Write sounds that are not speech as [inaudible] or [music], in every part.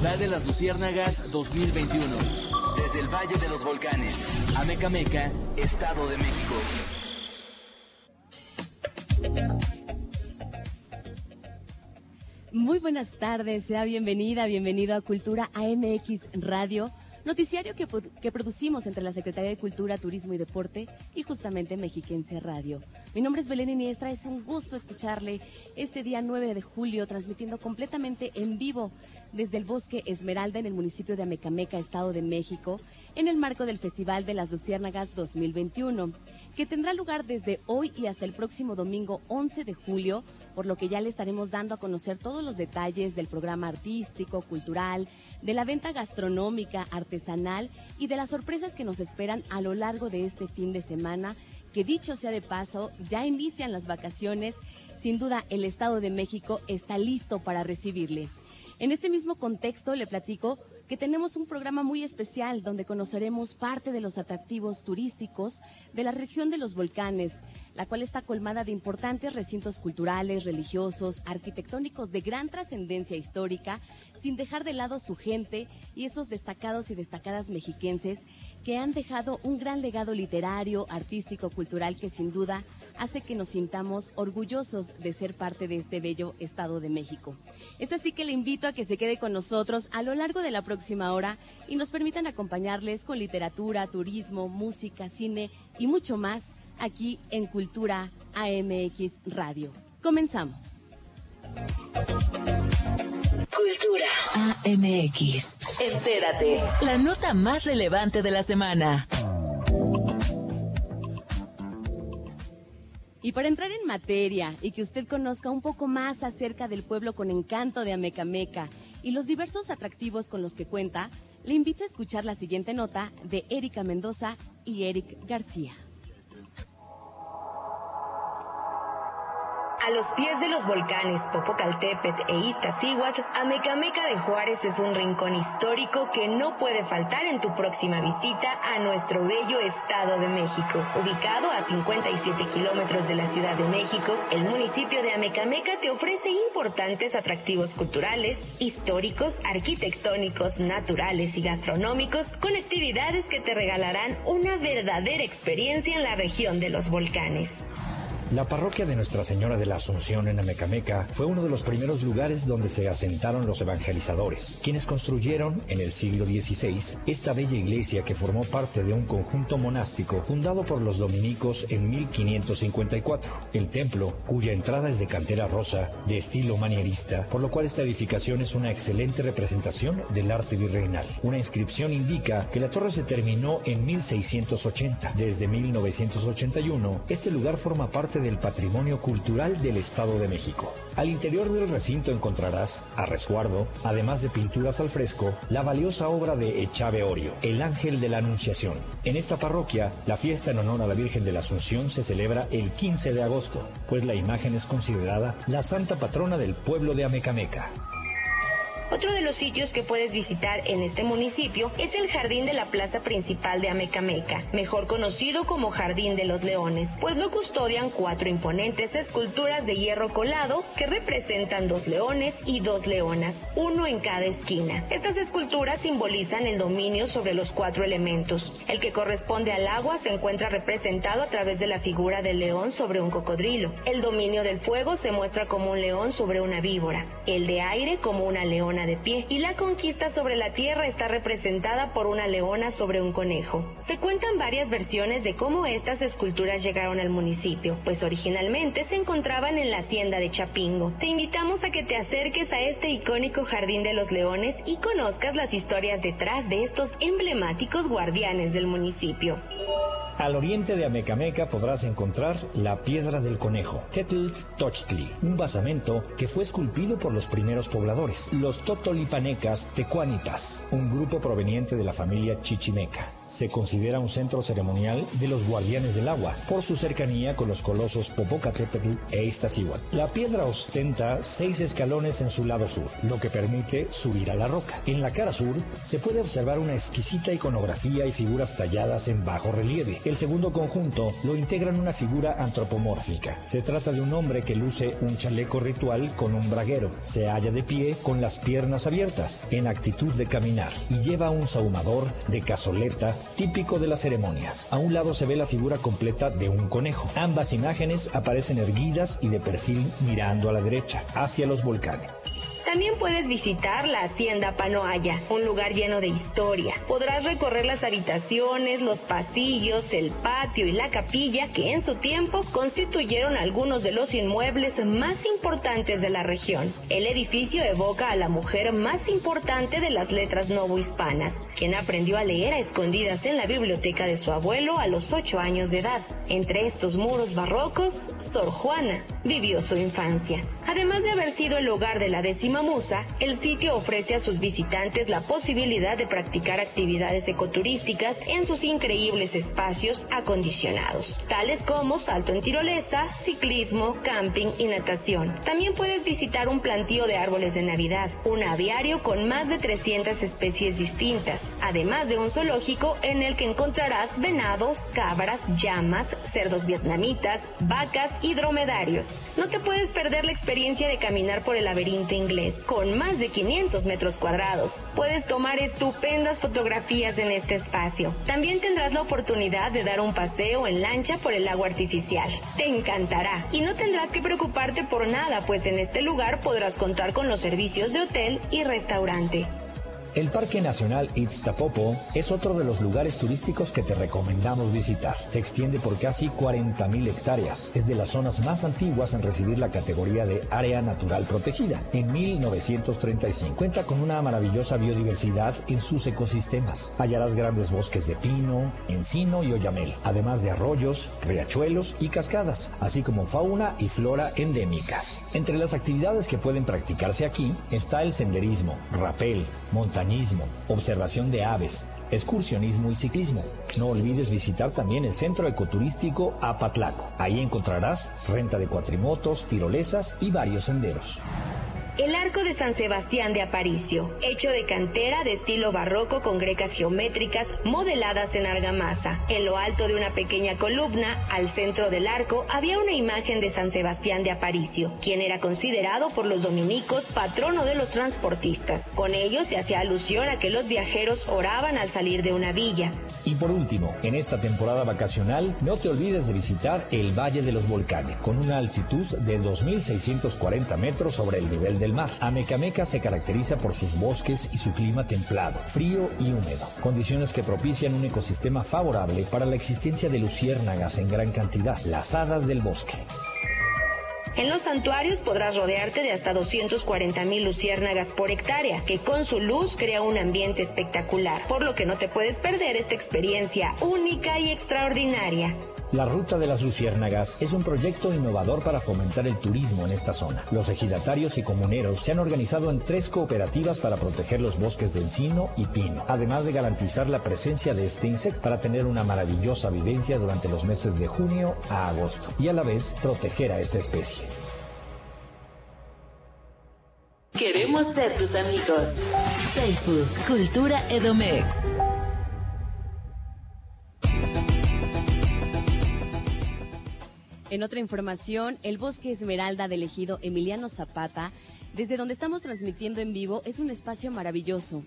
Festival de las Luciérnagas 2021. Desde el Valle de los Volcanes, Amecameca, Estado de México. Muy buenas tardes, sea bienvenida, bienvenido a Cultura AMX Radio Noticiario que, producimos entre la Secretaría de Cultura, Turismo y Deporte y justamente Mexiquense Radio. Mi nombre es Belén Iniestra, es un gusto escucharle este día 9 de julio, transmitiendo completamente en vivo desde el Bosque Esmeralda en el municipio de Amecameca, Estado de México, en el marco del Festival de las Luciérnagas 2021, que tendrá lugar desde hoy y hasta el próximo domingo 11 de julio por lo que ya le estaremos dando a conocer todos los detalles del programa artístico, cultural, de la venta gastronómica, artesanal y de las sorpresas que nos esperan a lo largo de este fin de semana, que dicho sea de paso, ya inician las vacaciones. Sin duda, el Estado de México está listo para recibirle. En este mismo contexto le platico que tenemos un programa muy especial donde conoceremos parte de los atractivos turísticos de la región de los volcanes, la cual está colmada de importantes recintos culturales, religiosos, arquitectónicos de gran trascendencia histórica, sin dejar de lado su gente y esos destacados y destacadas mexiquenses que han dejado un gran legado literario, artístico, cultural que sin duda hace que nos sintamos orgullosos de ser parte de este bello Estado de México. Es así que le invito a que se quede con nosotros a lo largo de la próxima hora y nos permitan acompañarles con literatura, turismo, música, cine y mucho más aquí en Cultura AMX Radio. Comenzamos. Cultura AMX. Entérate, la nota más relevante de la semana. Y para entrar en materia y que usted conozca un poco más acerca del pueblo con encanto de Amecameca y los diversos atractivos con los que cuenta, le invito a escuchar la siguiente nota de Erika Mendoza y Eric García. A los pies de los volcanes Popocatépetl e Iztaccíhuatl, Amecameca de Juárez es un rincón histórico que no puede faltar en tu próxima visita a nuestro bello Estado de México. Ubicado a 57 kilómetros de la Ciudad de México, el municipio de Amecameca te ofrece importantes atractivos culturales, históricos, arquitectónicos, naturales y gastronómicos con actividades que te regalarán una verdadera experiencia en la región de los volcanes. La parroquia de Nuestra Señora de la Asunción en Amecameca fue uno de los primeros lugares donde se asentaron los evangelizadores, quienes construyeron en el siglo XVI esta bella iglesia que formó parte de un conjunto monástico fundado por los dominicos en 1554. El templo, cuya entrada es de cantera rosa, de estilo manierista, por lo cual esta edificación es una excelente representación del arte virreinal. Una inscripción indica que la torre se terminó en 1680. Desde 1981, este lugar forma parte del patrimonio cultural del Estado de México. Al interior del recinto encontrarás, a resguardo, además de pinturas al fresco, la valiosa obra de Echave Orio, El Ángel de la Anunciación. En esta parroquia, la fiesta en honor a la Virgen de la Asunción se celebra el 15 de agosto, pues la imagen es considerada la santa patrona del pueblo de Amecameca. Otro de los sitios que puedes visitar en este municipio es el jardín de la plaza principal de Amecameca, mejor conocido como Jardín de los Leones, pues lo custodian cuatro imponentes esculturas de hierro colado que representan dos leones y dos leonas, uno en cada esquina. Estas esculturas simbolizan el dominio sobre los cuatro elementos. El que corresponde al agua se encuentra representado a través de la figura del león sobre un cocodrilo. El dominio del fuego se muestra como un león sobre una víbora, el de aire como una leona de pie y la conquista sobre la tierra está representada por una leona sobre un conejo. Se cuentan varias versiones de cómo estas esculturas llegaron al municipio, pues originalmente se encontraban en la hacienda de Chapingo. Te invitamos a que te acerques a este icónico Jardín de los Leones y conozcas las historias detrás de estos emblemáticos guardianes del municipio. Al oriente de Amecameca podrás encontrar la Piedra del Conejo, Tochtli, un basamento que fue esculpido por los primeros pobladores, los Totolipanecas Tecuanitas, un grupo proveniente de la familia Chichimeca se considera un centro ceremonial de los guardianes del agua por su cercanía con los colosos Popocatépetl e Iztaccíhuatl. La piedra ostenta seis escalones en su lado sur, lo que permite subir a la roca. En la cara sur se puede observar una exquisita iconografía y figuras talladas en bajo relieve. El segundo conjunto lo integran una figura antropomórfica. Se trata de un hombre que luce un chaleco ritual con un braguero. Se halla de pie con las piernas abiertas, en actitud de caminar, y lleva un sahumador de cazoleta típico de las ceremonias. A un lado se ve la figura completa de un conejo. Ambas imágenes aparecen erguidas y de perfil mirando a la derecha, hacia los volcanes. También puedes visitar la Hacienda Panoaya, un lugar lleno de historia. Podrás recorrer las habitaciones, los pasillos, el patio y la capilla que en su tiempo constituyeron algunos de los inmuebles más importantes de la región. El edificio evoca a la mujer más importante de las letras novohispanas, quien aprendió a leer a escondidas en la biblioteca de su abuelo a los ocho años de edad. Entre estos muros barrocos, Sor Juana vivió su infancia. Además de haber sido el hogar de la décima Musa, el sitio ofrece a sus visitantes la posibilidad de practicar actividades ecoturísticas en sus increíbles espacios acondicionados, tales como salto en tirolesa, ciclismo, camping y natación. También puedes visitar un plantío de árboles de Navidad, un aviario con más de 300 especies distintas, además de un zoológico en el que encontrarás venados, cabras, llamas, cerdos vietnamitas, vacas y dromedarios. No te puedes perder la experiencia de caminar por el laberinto inglés con más de 500 metros cuadrados. Puedes tomar estupendas fotografías en este espacio. También tendrás la oportunidad de dar un paseo en lancha por el agua artificial. Te encantará y no tendrás que preocuparte por nada, pues en este lugar podrás contar con los servicios de hotel y restaurante. El Parque Nacional Itztapopo es otro de los lugares turísticos que te recomendamos visitar. Se extiende por casi 40.000 hectáreas. Es de las zonas más antiguas en recibir la categoría de Área Natural Protegida. En 1935 cuenta con una maravillosa biodiversidad en sus ecosistemas. Hallarás grandes bosques de pino, encino y oyamel, además de arroyos, riachuelos y cascadas, así como fauna y flora endémicas. Entre las actividades que pueden practicarse aquí está el senderismo, rapel, montañismo, observación de aves, excursionismo y ciclismo. No olvides visitar también el centro ecoturístico Apatlaco. Ahí encontrarás renta de cuatrimotos, tirolesas y varios senderos el arco de San Sebastián de Aparicio, hecho de cantera de estilo barroco con grecas geométricas modeladas en argamasa. En lo alto de una pequeña columna, al centro del arco, había una imagen de San Sebastián de Aparicio, quien era considerado por los dominicos patrono de los transportistas. Con ello se hacía alusión a que los viajeros oraban al salir de una villa. Y por último, en esta temporada vacacional, no te olvides de visitar el Valle de los Volcanes, con una altitud de 2.640 metros sobre el nivel del mar. Amecameca se caracteriza por sus bosques y su clima templado, frío y húmedo, condiciones que propician un ecosistema favorable para la existencia de luciérnagas en gran cantidad, las hadas del bosque. En los santuarios podrás rodearte de hasta 240 mil luciérnagas por hectárea, que con su luz crea un ambiente espectacular, por lo que no te puedes perder esta experiencia única y extraordinaria. La Ruta de las Luciérnagas es un proyecto innovador para fomentar el turismo en esta zona. Los ejidatarios y comuneros se han organizado en tres cooperativas para proteger los bosques de encino y pino, además de garantizar la presencia de este insecto para tener una maravillosa vivencia durante los meses de junio a agosto y a la vez proteger a esta especie. Queremos ser tus amigos. Facebook, Cultura Edomex. En otra información, el bosque Esmeralda del ejido Emiliano Zapata, desde donde estamos transmitiendo en vivo, es un espacio maravilloso,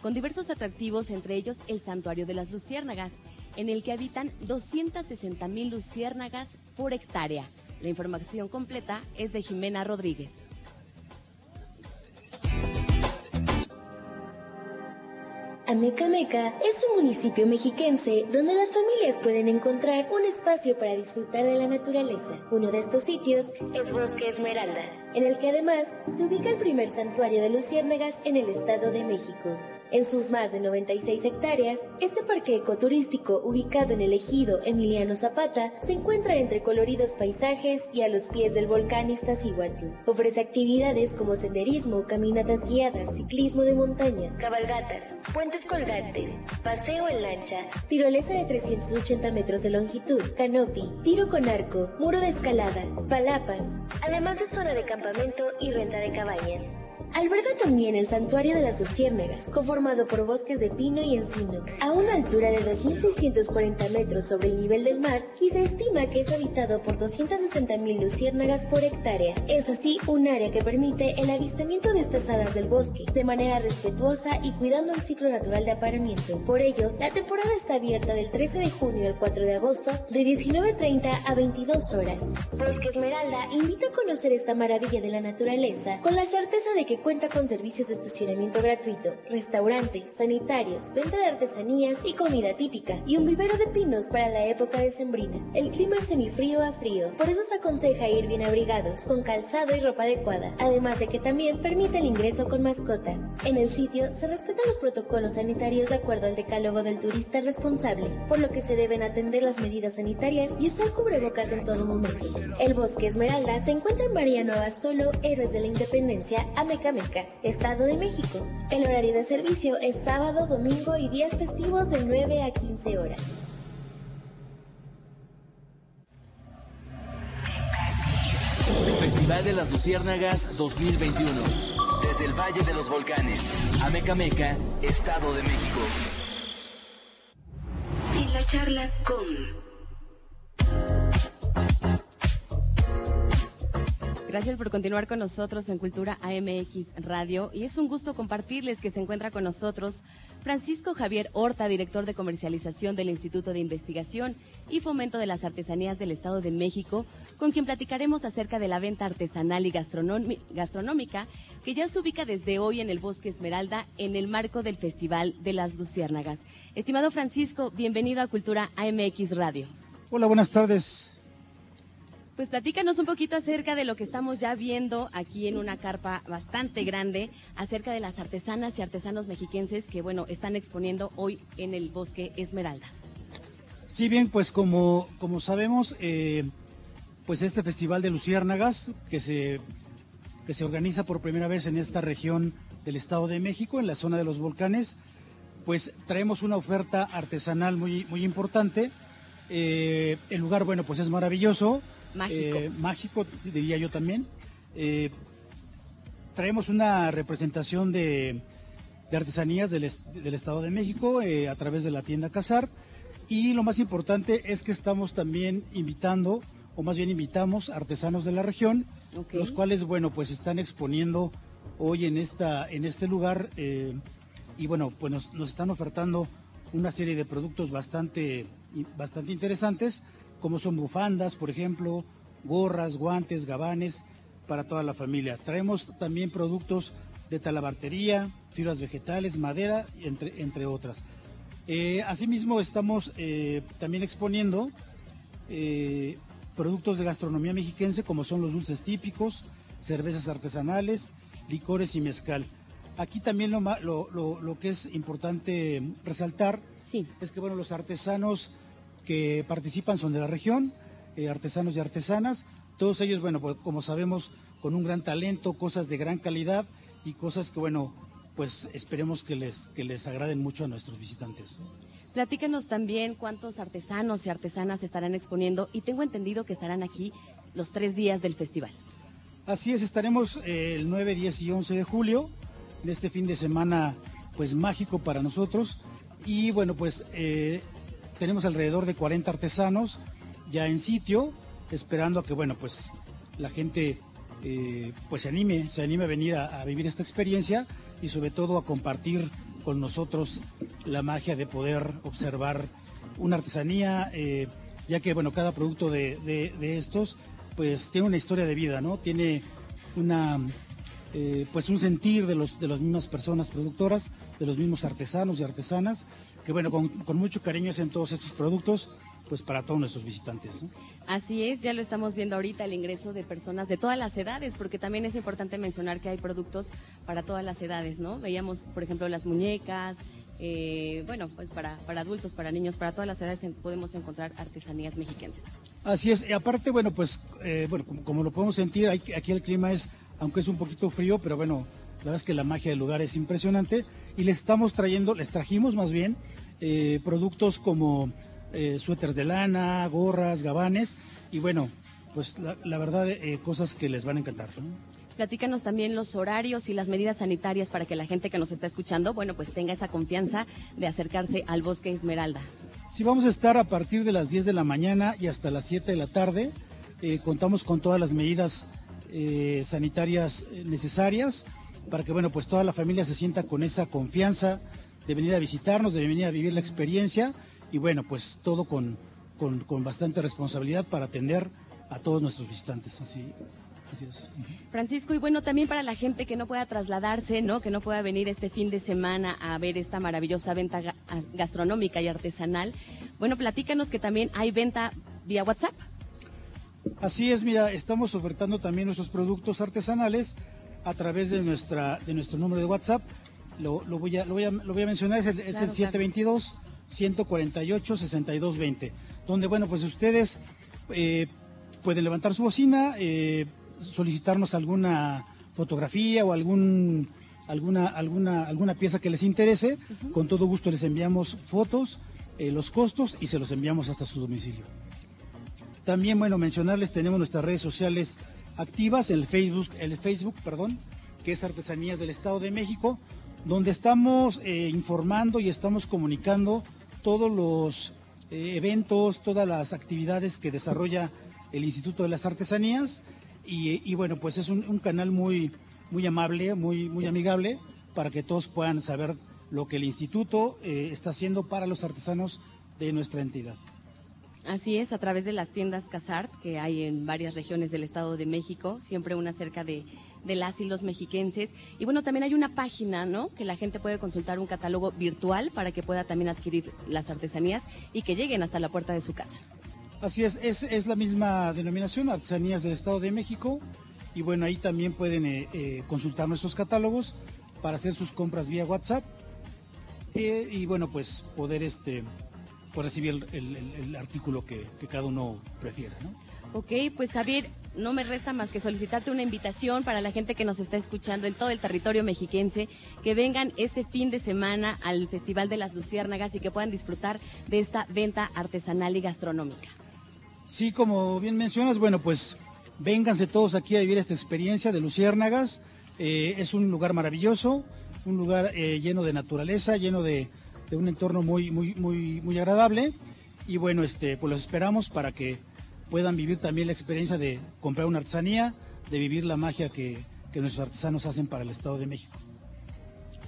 con diversos atractivos, entre ellos el Santuario de las Luciérnagas, en el que habitan 260 mil luciérnagas por hectárea. La información completa es de Jimena Rodríguez. Amecameca es un municipio mexiquense donde las familias pueden encontrar un espacio para disfrutar de la naturaleza. Uno de estos sitios es Bosque Esmeralda, en el que además se ubica el primer santuario de luciérnagas en el Estado de México. En sus más de 96 hectáreas, este parque ecoturístico ubicado en el ejido Emiliano Zapata se encuentra entre coloridos paisajes y a los pies del volcán Iztaccíhuatl. Ofrece actividades como senderismo, caminatas guiadas, ciclismo de montaña, cabalgatas, puentes colgantes, paseo en lancha, tirolesa de 380 metros de longitud, canopy, tiro con arco, muro de escalada, palapas, además de zona de campamento y renta de cabañas. Alberga también el santuario de las luciérnagas, conformado por bosques de pino y encino, a una altura de 2.640 metros sobre el nivel del mar y se estima que es habitado por 260.000 luciérnagas por hectárea. Es así un área que permite el avistamiento de estas hadas del bosque de manera respetuosa y cuidando el ciclo natural de apareamiento. Por ello, la temporada está abierta del 13 de junio al 4 de agosto de 19.30 a 22 horas. Bosque Esmeralda invita a conocer esta maravilla de la naturaleza con la certeza de que cuenta con servicios de estacionamiento gratuito, restaurante, sanitarios, venta de artesanías y comida típica, y un vivero de pinos para la época de sembrina. El clima es semifrío a frío, por eso se aconseja ir bien abrigados, con calzado y ropa adecuada, además de que también permite el ingreso con mascotas. En el sitio se respetan los protocolos sanitarios de acuerdo al decálogo del turista responsable, por lo que se deben atender las medidas sanitarias y usar cubrebocas en todo momento. El bosque Esmeralda se encuentra en Mariano Solo, Héroes de la Independencia, Ameca Estado de México. El horario de servicio es sábado, domingo y días festivos de 9 a 15 horas. Festival de las Luciérnagas 2021. Desde el Valle de los Volcanes, Amecameca, Estado de México. En la charla con Gracias por continuar con nosotros en Cultura AMX Radio y es un gusto compartirles que se encuentra con nosotros Francisco Javier Horta, director de comercialización del Instituto de Investigación y Fomento de las Artesanías del Estado de México, con quien platicaremos acerca de la venta artesanal y gastronómica que ya se ubica desde hoy en el Bosque Esmeralda en el marco del Festival de las Luciérnagas. Estimado Francisco, bienvenido a Cultura AMX Radio. Hola, buenas tardes. Pues platícanos un poquito acerca de lo que estamos ya viendo aquí en una carpa bastante grande, acerca de las artesanas y artesanos mexiquenses que, bueno, están exponiendo hoy en el Bosque Esmeralda. Sí, bien, pues como, como sabemos, eh, pues este Festival de Luciérnagas que se, que se organiza por primera vez en esta región del Estado de México, en la zona de los volcanes, pues traemos una oferta artesanal muy, muy importante. Eh, el lugar, bueno, pues es maravilloso Mágico. Eh, mágico, diría yo también. Eh, traemos una representación de, artesanías del, Estado de México eh, a través de la tienda Casart. Y lo más importante es que estamos también invitando, o más bien invitamos, artesanos de la región, los cuales, bueno, pues están exponiendo hoy en, esta, en este lugar y, bueno, pues nos, nos, están ofertando una serie de productos bastante, bastante interesantes como son bufandas, por ejemplo, gorras, guantes, gabanes para toda la familia. Traemos también productos de talabartería, fibras vegetales, madera, entre, entre otras. Eh, asimismo, estamos eh, también exponiendo eh, productos de gastronomía mexiquense, como son los dulces típicos, cervezas artesanales, licores y mezcal. Aquí también lo, lo, lo que es importante resaltar sí. es que bueno, los artesanos que participan son de la región, eh, artesanos y artesanas, todos ellos, bueno, pues, como sabemos, con un gran talento, cosas de gran calidad y cosas que, bueno, pues esperemos que les, que les agraden mucho a nuestros visitantes. Platícanos también cuántos artesanos y artesanas estarán exponiendo y tengo entendido que estarán aquí los tres días del festival. Así es, estaremos eh, el 9, 10 y 11 de julio, en este fin de semana pues mágico para nosotros. Y bueno, pues eh, tenemos alrededor de 40 artesanos ya en sitio, esperando a que, bueno, pues la gente eh, pues se anime, se anime a venir a, vivir esta experiencia y sobre todo a compartir con nosotros la magia de poder observar una artesanía, eh, ya que, bueno, cada producto de, estos pues tiene una historia de vida, ¿no? Tiene una, eh, pues un sentir de, los, de las mismas personas productoras, de los mismos artesanos y artesanas, que bueno, con, mucho cariño hacen todos estos productos pues para todos nuestros visitantes. Así es, ya lo estamos viendo ahorita, el ingreso de personas de todas las edades, porque también es importante mencionar que hay productos para todas las edades, ¿no? Veíamos, por ejemplo, las muñecas, eh, bueno, pues para, para adultos, para niños, para todas las edades podemos encontrar artesanías mexiquenses. Así es, y aparte, bueno, pues, eh, bueno, como, lo podemos sentir, aquí el clima es, aunque es un poquito frío, pero bueno, la verdad es que la magia del lugar es impresionante y les estamos trayendo, les trajimos más bien eh, productos como eh, suéteres de lana, gorras, gabanes y bueno, pues la, verdad, eh, cosas que les van a encantar. Platícanos también los horarios y las medidas sanitarias para que la gente que nos está escuchando, bueno, pues tenga esa confianza de acercarse al Bosque Esmeralda. Sí, vamos a estar a partir de las 10 de la mañana y hasta las 7 de la tarde. Eh, contamos con todas las medidas eh, sanitarias necesarias para que, bueno, pues toda la familia se sienta con esa confianza de venir a visitarnos, de venir a vivir la experiencia y, bueno, pues todo con, con, con bastante responsabilidad para atender a todos nuestros visitantes. Así, Francisco, y bueno, también para la gente que no pueda trasladarse, ¿no? Que no pueda venir este fin de semana a ver esta maravillosa venta gastronómica y artesanal. Bueno, platícanos que también hay venta vía WhatsApp. Así es, mira, estamos ofertando también nuestros productos artesanales a través de nuestra de nuestro número de WhatsApp. Lo, voy, a, lo, voy, a, lo voy a mencionar, es el, 722 148 6220, donde, bueno, pues ustedes eh, pueden levantar su bocina, eh, solicitarnos alguna fotografía o algún, alguna, alguna, alguna pieza que les interese. Con todo gusto les enviamos fotos, eh, los costos y se los enviamos hasta su domicilio. También, bueno, mencionarles, tenemos nuestras redes sociales activas, el Facebook, el Facebook, perdón, que es Artesanías del Estado de México, donde estamos eh, informando y estamos comunicando todos los eh, eventos, todas las actividades que desarrolla el Instituto de las Artesanías y, bueno, pues es un, canal muy, muy amable, muy, muy amigable para que todos puedan saber lo que el instituto eh, está haciendo para los artesanos de nuestra entidad. Así es, a través de las tiendas Casart, que hay en varias regiones del Estado de México, siempre una cerca de, las y los mexiquenses. Y bueno, también hay una página, ¿no? Que la gente puede consultar un catálogo virtual para que pueda también adquirir las artesanías y que lleguen hasta la puerta de su casa. Así es, es, la misma denominación, Artesanías del Estado de México. Y bueno, ahí también pueden eh, eh, consultar nuestros catálogos para hacer sus compras vía WhatsApp. Eh, y bueno, pues poder este, pues recibir el, artículo que, cada uno prefiera. ¿no? Ok, pues Javier, no me resta más que solicitarte una invitación para la gente que nos está escuchando en todo el territorio mexiquense, que vengan este fin de semana al Festival de las Luciérnagas y que puedan disfrutar de esta venta artesanal y gastronómica. Sí, como bien mencionas, bueno, pues vénganse todos aquí a vivir esta experiencia de Luciérnagas. Eh, es un lugar maravilloso, un lugar eh, lleno de naturaleza, lleno de, un entorno muy, muy, muy, muy agradable. Y bueno, este, pues los esperamos para que puedan vivir también la experiencia de comprar una artesanía, de vivir la magia que, que nuestros artesanos hacen para el Estado de México.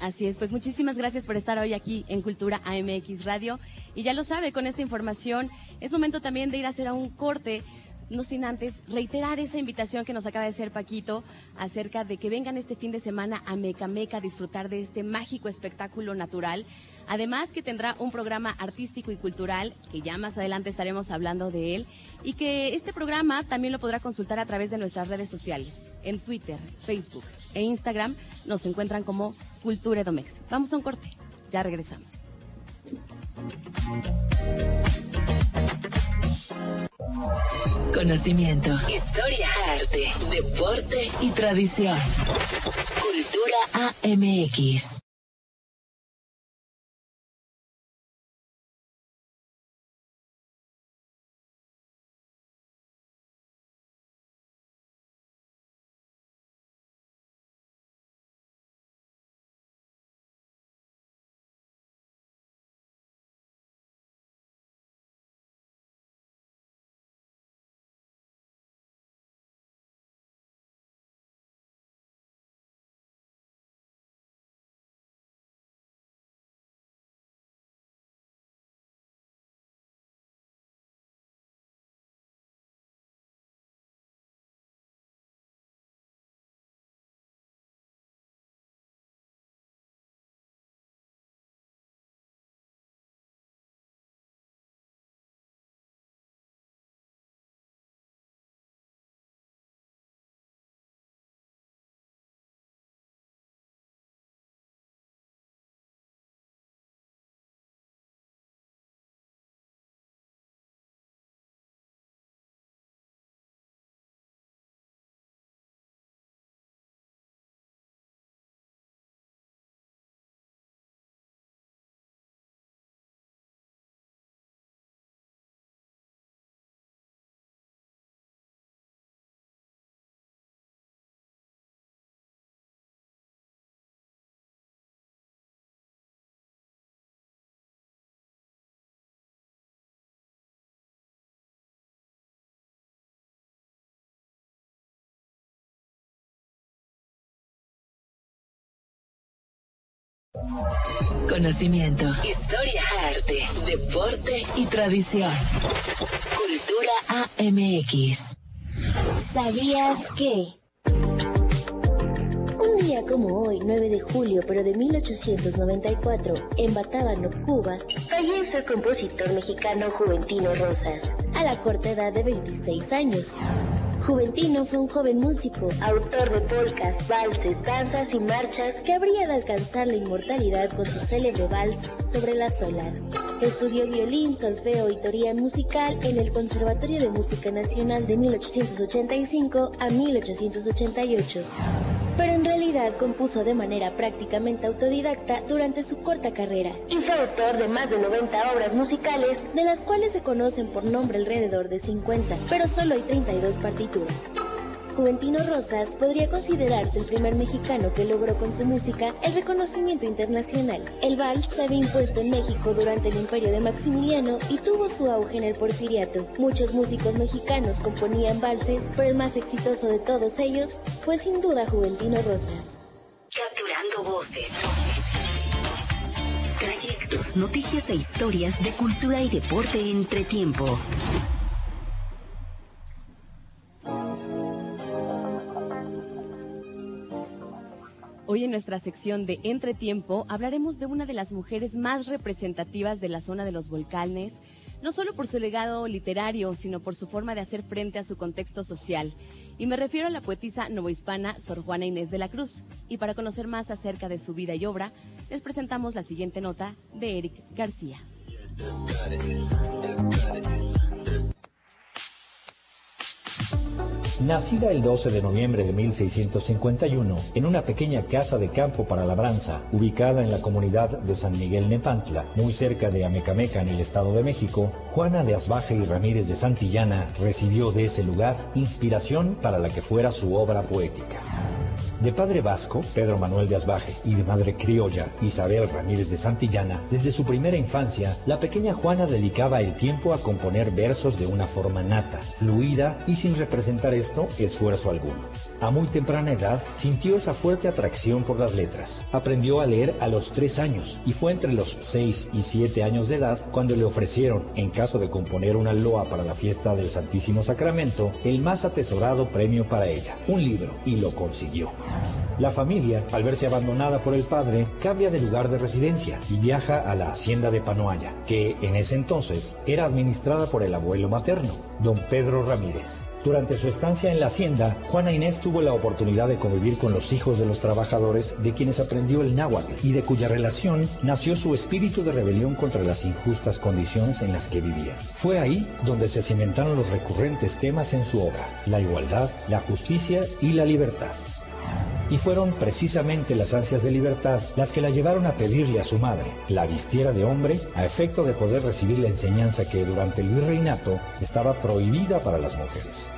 Así es, pues muchísimas gracias por estar hoy aquí en Cultura AMX Radio. Y ya lo sabe, con esta información es momento también de ir a hacer un corte no sin antes reiterar esa invitación que nos acaba de hacer Paquito acerca de que vengan este fin de semana a Mecameca a disfrutar de este mágico espectáculo natural. Además que tendrá un programa artístico y cultural, que ya más adelante estaremos hablando de él, y que este programa también lo podrá consultar a través de nuestras redes sociales. En Twitter, Facebook e Instagram nos encuentran como Cultura Edomex. Vamos a un corte, ya regresamos. Conocimiento, historia, arte, deporte y tradición. Cultura AMX. Conocimiento, historia, arte, deporte y tradición. Cultura AMX. ¿Sabías que? Como hoy, 9 de julio, pero de 1894, en Batábano, Cuba, fallece el compositor mexicano Juventino Rosas, a la corta edad de 26 años. Juventino fue un joven músico, autor de polcas, valses, danzas y marchas que habría de alcanzar la inmortalidad con su célebre vals sobre las olas. Estudió violín, solfeo y teoría musical en el Conservatorio de Música Nacional de 1885 a 1888 pero en realidad compuso de manera prácticamente autodidacta durante su corta carrera y fue autor de más de 90 obras musicales, de las cuales se conocen por nombre alrededor de 50, pero solo hay 32 partituras. Juventino Rosas podría considerarse el primer mexicano que logró con su música el reconocimiento internacional. El vals se había impuesto en México durante el imperio de Maximiliano y tuvo su auge en el porfiriato. Muchos músicos mexicanos componían valses, pero el más exitoso de todos ellos fue sin duda Juventino Rosas. Capturando voces. Trayectos, noticias e historias de cultura y deporte entre tiempo. Hoy en nuestra sección de Entretiempo hablaremos de una de las mujeres más representativas de la zona de los volcanes, no solo por su legado literario, sino por su forma de hacer frente a su contexto social. Y me refiero a la poetisa novohispana Sor Juana Inés de la Cruz. Y para conocer más acerca de su vida y obra, les presentamos la siguiente nota de Eric García. Nacida el 12 de noviembre de 1651 en una pequeña casa de campo para labranza ubicada en la comunidad de San Miguel Nepantla, muy cerca de Amecameca en el Estado de México, Juana de Asbaje y Ramírez de Santillana recibió de ese lugar inspiración para la que fuera su obra poética. De padre vasco, Pedro Manuel de Asbaje, y de madre criolla, Isabel Ramírez de Santillana, desde su primera infancia, la pequeña Juana dedicaba el tiempo a componer versos de una forma nata, fluida y sin representar esto esfuerzo alguno. A muy temprana edad sintió esa fuerte atracción por las letras. Aprendió a leer a los tres años y fue entre los seis y siete años de edad cuando le ofrecieron, en caso de componer una loa para la fiesta del Santísimo Sacramento, el más atesorado premio para ella, un libro, y lo consiguió. La familia, al verse abandonada por el padre, cambia de lugar de residencia y viaja a la hacienda de Panoaya, que en ese entonces era administrada por el abuelo materno, don Pedro Ramírez. Durante su estancia en la hacienda, Juana Inés tuvo la oportunidad de convivir con los hijos de los trabajadores de quienes aprendió el náhuatl y de cuya relación nació su espíritu de rebelión contra las injustas condiciones en las que vivía. Fue ahí donde se cimentaron los recurrentes temas en su obra, la igualdad, la justicia y la libertad. Y fueron precisamente las ansias de libertad las que la llevaron a pedirle a su madre, la vistiera de hombre, a efecto de poder recibir la enseñanza que durante el virreinato estaba prohibida para las mujeres.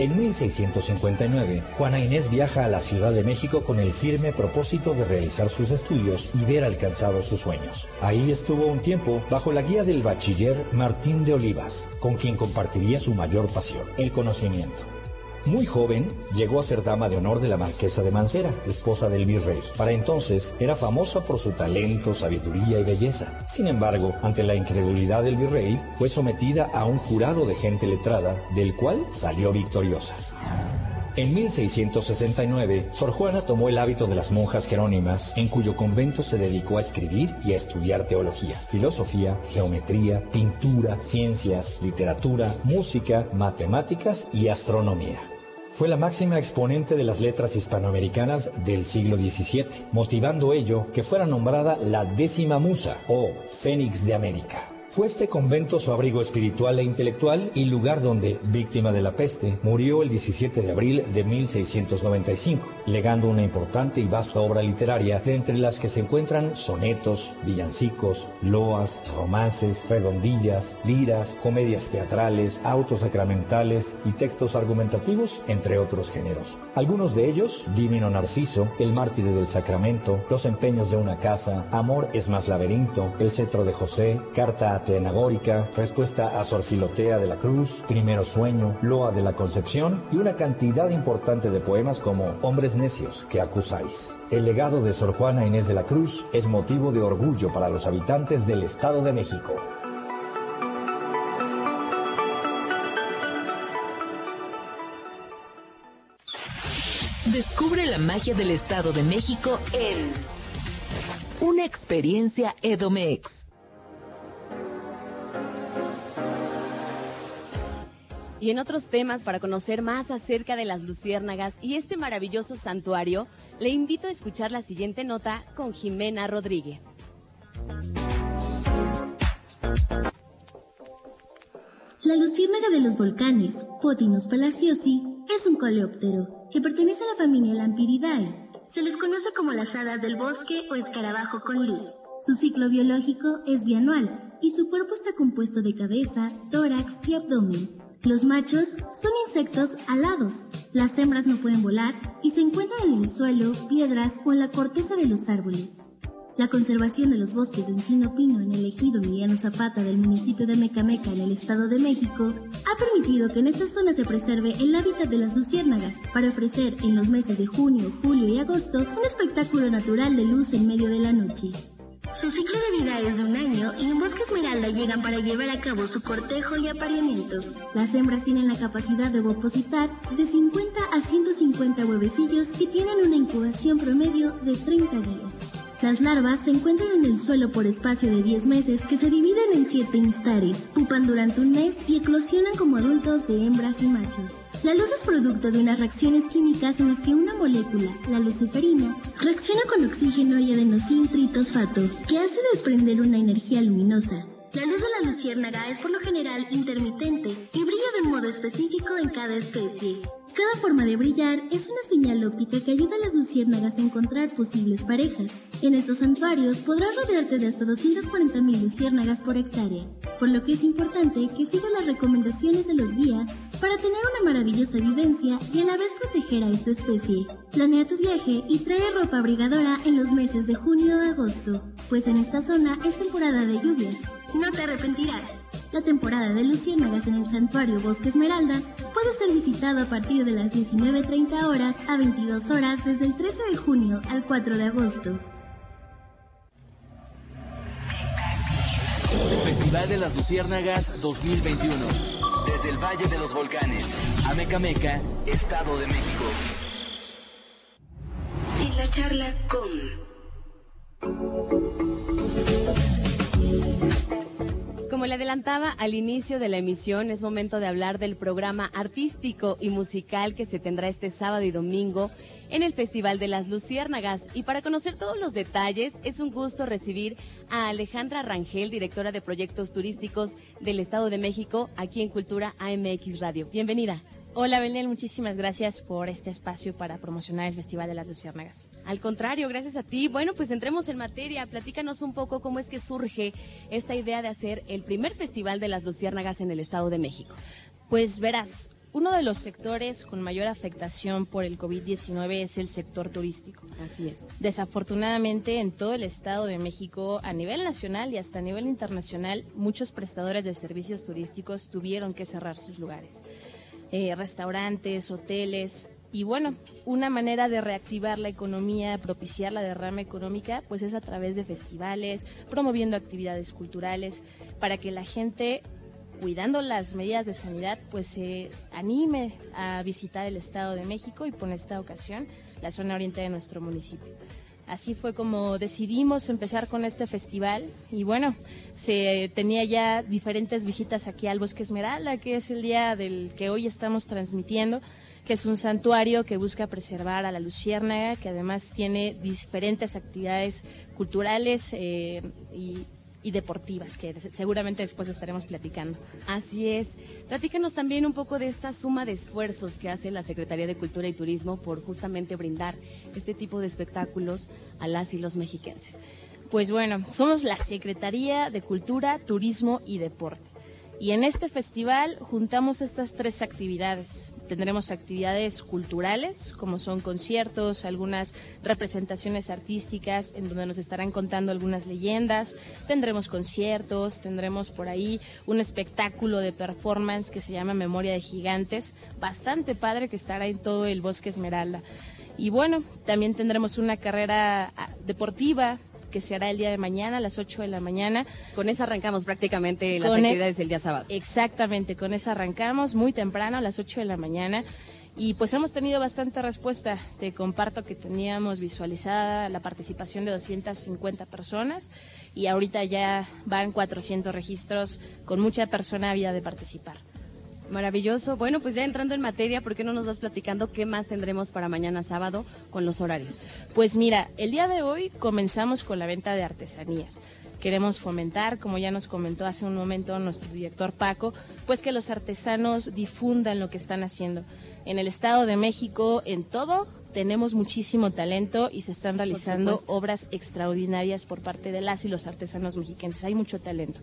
En 1659, Juana Inés viaja a la Ciudad de México con el firme propósito de realizar sus estudios y ver alcanzados sus sueños. Ahí estuvo un tiempo bajo la guía del bachiller Martín de Olivas, con quien compartiría su mayor pasión, el conocimiento. Muy joven, llegó a ser dama de honor de la marquesa de Mancera, esposa del virrey. Para entonces era famosa por su talento, sabiduría y belleza. Sin embargo, ante la incredulidad del virrey, fue sometida a un jurado de gente letrada, del cual salió victoriosa. En 1669, Sor Juana tomó el hábito de las monjas jerónimas, en cuyo convento se dedicó a escribir y a estudiar teología, filosofía, geometría, pintura, ciencias, literatura, música, matemáticas y astronomía. Fue la máxima exponente de las letras hispanoamericanas del siglo XVII, motivando ello que fuera nombrada la décima musa o Fénix de América. Fue este convento su abrigo espiritual e intelectual y lugar donde, víctima de la peste, murió el 17 de abril de 1695, legando una importante y vasta obra literaria, de entre las que se encuentran sonetos, villancicos, loas, romances, redondillas, liras, comedias teatrales, autos sacramentales y textos argumentativos, entre otros géneros. Algunos de ellos, Divino Narciso, El mártir del Sacramento, Los empeños de una casa, Amor es más laberinto, El cetro de José, Carta a Atenagórica, Respuesta a Sorfilotea de la Cruz, Primero Sueño, Loa de la Concepción y una cantidad importante de poemas como Hombres Necios que acusáis. El legado de Sor Juana Inés de la Cruz es motivo de orgullo para los habitantes del Estado de México. Descubre la magia del Estado de México en Una experiencia Edomex. Y en otros temas, para conocer más acerca de las luciérnagas y este maravilloso santuario, le invito a escuchar la siguiente nota con Jimena Rodríguez. La luciérnaga de los volcanes, Potinus palaciosi, es un coleóptero que pertenece a la familia Lampiridae. Se les conoce como las hadas del bosque o escarabajo con luz. Su ciclo biológico es bianual y su cuerpo está compuesto de cabeza, tórax y abdomen. Los machos son insectos alados. Las hembras no pueden volar y se encuentran en el suelo, piedras o en la corteza de los árboles. La conservación de los bosques de encino pino en el ejido Emiliano Zapata del municipio de Mecameca en el Estado de México ha permitido que en esta zona se preserve el hábitat de las luciérnagas para ofrecer en los meses de junio, julio y agosto un espectáculo natural de luz en medio de la noche. Su ciclo de vida es de un año y en Bosque Esmeralda llegan para llevar a cabo su cortejo y apareamiento. Las hembras tienen la capacidad de ovopositar de 50 a 150 huevecillos y tienen una incubación promedio de 30 días. Las larvas se encuentran en el suelo por espacio de 10 meses que se dividen en 7 instares, pupan durante un mes y eclosionan como adultos de hembras y machos. La luz es producto de unas reacciones químicas en las que una molécula, la luciferina, reacciona con oxígeno y adenosín tritosfato, que hace desprender una energía luminosa. La luz de la luciérnaga es por lo general intermitente y brilla de modo específico en cada especie. Cada forma de brillar es una señal óptica que ayuda a las luciérnagas a encontrar posibles parejas. En estos santuarios podrás rodearte de hasta 240.000 luciérnagas por hectárea, por lo que es importante que sigas las recomendaciones de los guías para tener una maravillosa vivencia y a la vez proteger a esta especie. Planea tu viaje y trae ropa abrigadora en los meses de junio a agosto, pues en esta zona es temporada de lluvias. No te arrepentirás. La temporada de luciérnagas en el santuario Bosque Esmeralda puede ser visitado a partir de las 19.30 horas a 22 horas desde el 13 de junio al 4 de agosto. Festival de las Luciérnagas 2021. Desde el Valle de los Volcanes, Amecameca, Estado de México. En la charla con... Como le adelantaba al inicio de la emisión, es momento de hablar del programa artístico y musical que se tendrá este sábado y domingo en el Festival de las Luciérnagas. Y para conocer todos los detalles, es un gusto recibir a Alejandra Rangel, directora de proyectos turísticos del Estado de México, aquí en Cultura AMX Radio. Bienvenida. Hola Belén, muchísimas gracias por este espacio para promocionar el Festival de las Luciérnagas. Al contrario, gracias a ti. Bueno, pues entremos en materia. Platícanos un poco cómo es que surge esta idea de hacer el primer Festival de las Luciérnagas en el Estado de México. Pues verás, uno de los sectores con mayor afectación por el COVID-19 es el sector turístico. Así es. Desafortunadamente, en todo el Estado de México, a nivel nacional y hasta a nivel internacional, muchos prestadores de servicios turísticos tuvieron que cerrar sus lugares. Eh, restaurantes, hoteles. Y bueno, una manera de reactivar la economía, propiciar la derrama económica, pues es a través de festivales, promoviendo actividades culturales, para que la gente, cuidando las medidas de sanidad, pues se anime a visitar el Estado de México y por esta ocasión la zona oriente de nuestro municipio. Así fue como decidimos empezar con este festival. Y bueno, se tenía ya diferentes visitas aquí al Bosque Esmeralda, que es el día del que hoy estamos transmitiendo, que es un santuario que busca preservar a la luciérnaga, que además tiene diferentes actividades culturales eh, y y deportivas, que seguramente después estaremos platicando. Así es. Platícanos también un poco de esta suma de esfuerzos que hace la Secretaría de Cultura y Turismo por justamente brindar este tipo de espectáculos a las y los mexiquenses. Pues bueno, somos la Secretaría de Cultura, Turismo y Deporte. Y en este festival juntamos estas tres actividades. Tendremos actividades culturales, como son conciertos, algunas representaciones artísticas en donde nos estarán contando algunas leyendas. Tendremos conciertos, tendremos por ahí un espectáculo de performance que se llama Memoria de Gigantes, bastante padre que estará en todo el Bosque Esmeralda. Y bueno, también tendremos una carrera ah, deportiva que se hará el día de mañana a las 8 de la mañana. Con esa arrancamos prácticamente las e- actividades del día sábado. Exactamente, con esa arrancamos muy temprano a las 8 de la mañana. Y pues hemos tenido bastante respuesta. Te comparto que teníamos visualizada la participación de 250 personas y ahorita ya van 400 registros con mucha persona ávida de participar. Maravilloso. Bueno, pues ya entrando en materia, ¿por qué no nos vas platicando qué más tendremos para mañana sábado con los horarios? Pues mira, el día de hoy comenzamos con la venta de artesanías. Queremos fomentar, como ya nos comentó hace un momento nuestro director Paco, pues que los artesanos difundan lo que están haciendo. En el Estado de México, en todo, tenemos muchísimo talento y se están realizando obras extraordinarias por parte de las y los artesanos mexicanos. Hay mucho talento.